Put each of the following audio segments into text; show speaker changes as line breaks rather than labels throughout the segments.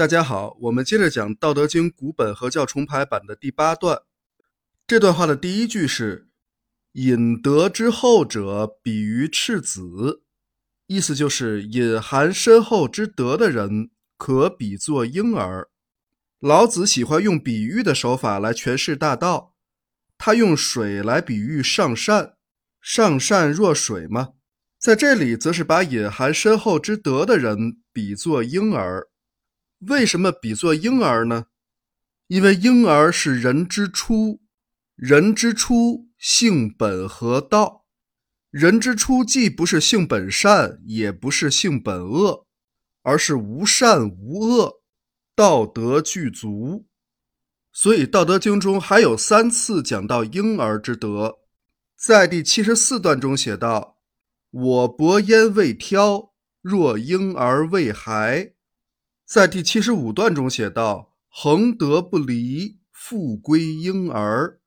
大家好，我们接着讲《道德经》古本合教重排版的第八段。这段话的第一句是“隐德之厚者，比于赤子”，意思就是隐含深厚之德的人，可比作婴儿。老子喜欢用比喻的手法来诠释大道，他用水来比喻上善，上善若水嘛。在这里，则是把隐含深厚之德的人比作婴儿。为什么比作婴儿呢？因为婴儿是人之初，人之初性本和道，人之初既不是性本善，也不是性本恶，而是无善无恶，道德具足。所以《道德经》中还有三次讲到婴儿之德，在第七十四段中写道。我薄焉未挑，若婴儿未孩。在第七十五段中写道：“恒德不离，复归婴儿。”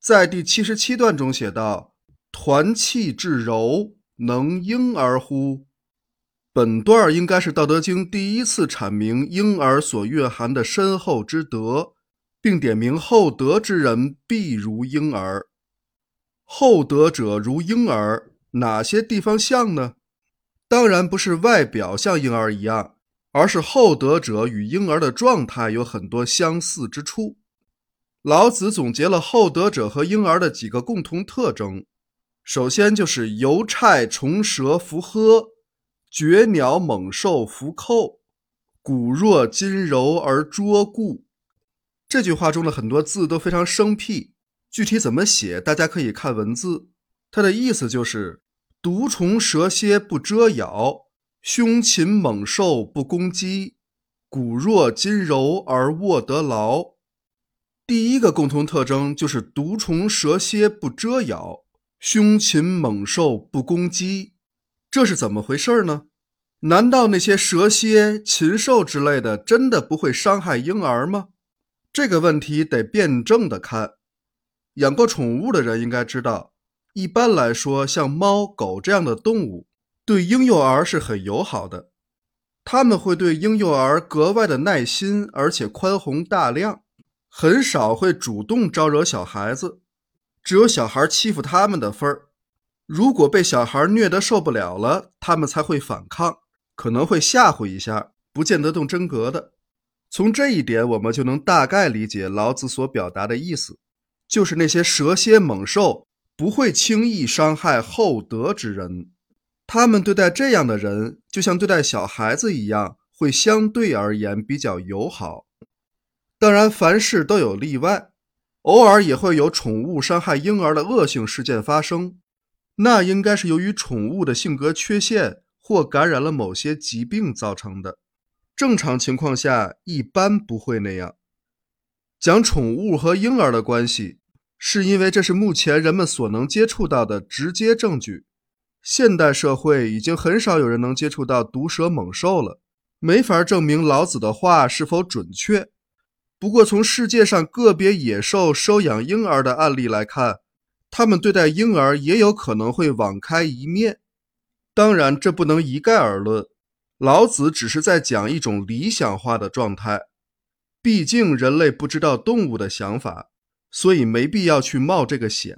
在第七十七段中写道：“团气至柔，能婴儿乎？”本段应该是《道德经》第一次阐明婴儿所蕴含的深厚之德，并点明厚德之人必如婴儿。厚德者如婴儿。哪些地方像呢？当然不是外表像婴儿一样，而是厚德者与婴儿的状态有很多相似之处。老子总结了厚德者和婴儿的几个共同特征，首先就是邮差虫蛇伏呵，绝鸟猛兽伏寇，骨弱筋柔而拙固。这句话中的很多字都非常生僻，具体怎么写，大家可以看文字。它的意思就是。毒虫蛇蝎不蛰咬，凶禽猛兽不攻击，骨弱筋柔而握得牢。第一个共同特征就是毒虫蛇蝎不蛰咬，凶禽猛兽不攻击。这是怎么回事呢？难道那些蛇蝎、禽兽之类的真的不会伤害婴儿吗？这个问题得辩证的看。养过宠物的人应该知道。一般来说，像猫、狗这样的动物对婴幼儿是很友好的，他们会对婴幼儿格外的耐心，而且宽宏大量，很少会主动招惹小孩子，只有小孩欺负他们的份儿。如果被小孩虐得受不了了，他们才会反抗，可能会吓唬一下，不见得动真格的。从这一点，我们就能大概理解老子所表达的意思，就是那些蛇蝎猛兽。不会轻易伤害厚德之人，他们对待这样的人，就像对待小孩子一样，会相对而言比较友好。当然，凡事都有例外，偶尔也会有宠物伤害婴儿的恶性事件发生，那应该是由于宠物的性格缺陷或感染了某些疾病造成的。正常情况下，一般不会那样。讲宠物和婴儿的关系。是因为这是目前人们所能接触到的直接证据。现代社会已经很少有人能接触到毒蛇猛兽了，没法证明老子的话是否准确。不过，从世界上个别野兽收养婴儿的案例来看，他们对待婴儿也有可能会网开一面。当然，这不能一概而论。老子只是在讲一种理想化的状态，毕竟人类不知道动物的想法。所以没必要去冒这个险。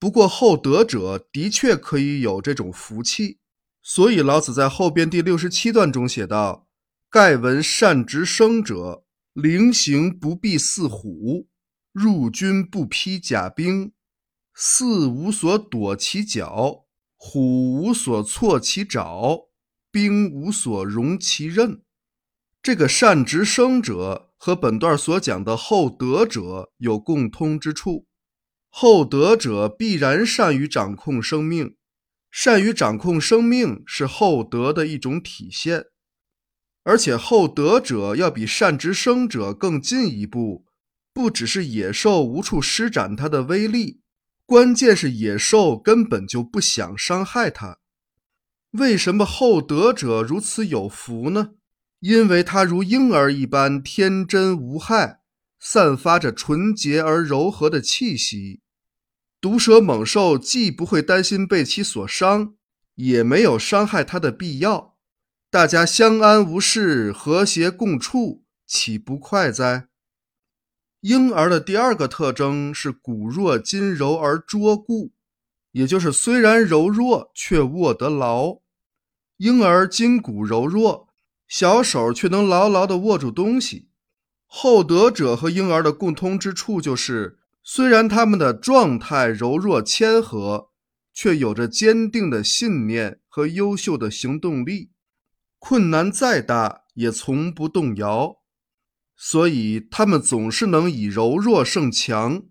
不过厚德者的确可以有这种福气。所以老子在后边第六十七段中写道：“盖闻善直生者，灵行不必似虎，入军不披甲兵，似无所躲其脚，虎无所措其爪，兵无所容其刃。”这个善直生者。和本段所讲的厚德者有共通之处，厚德者必然善于掌控生命，善于掌控生命是厚德的一种体现，而且厚德者要比善之生者更进一步，不只是野兽无处施展它的威力，关键是野兽根本就不想伤害它。为什么厚德者如此有福呢？因为他如婴儿一般天真无害，散发着纯洁而柔和的气息，毒蛇猛兽既不会担心被其所伤，也没有伤害它的必要。大家相安无事，和谐共处，岂不快哉？婴儿的第二个特征是骨弱筋柔而拙固，也就是虽然柔弱，却握得牢。婴儿筋骨柔弱，小手却能牢牢地握住东西。厚德者和婴儿的共通之处就是，虽然他们的状态柔弱谦和，却有着坚定的信念和优秀的行动力，困难再大也从不动摇。所以，他们总是能以柔弱胜强，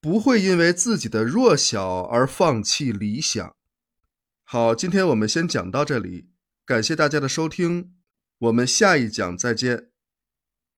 不会因为自己的弱小而放弃理想。好，今天我们先讲到这里，感谢大家的收听，我们下一讲再见。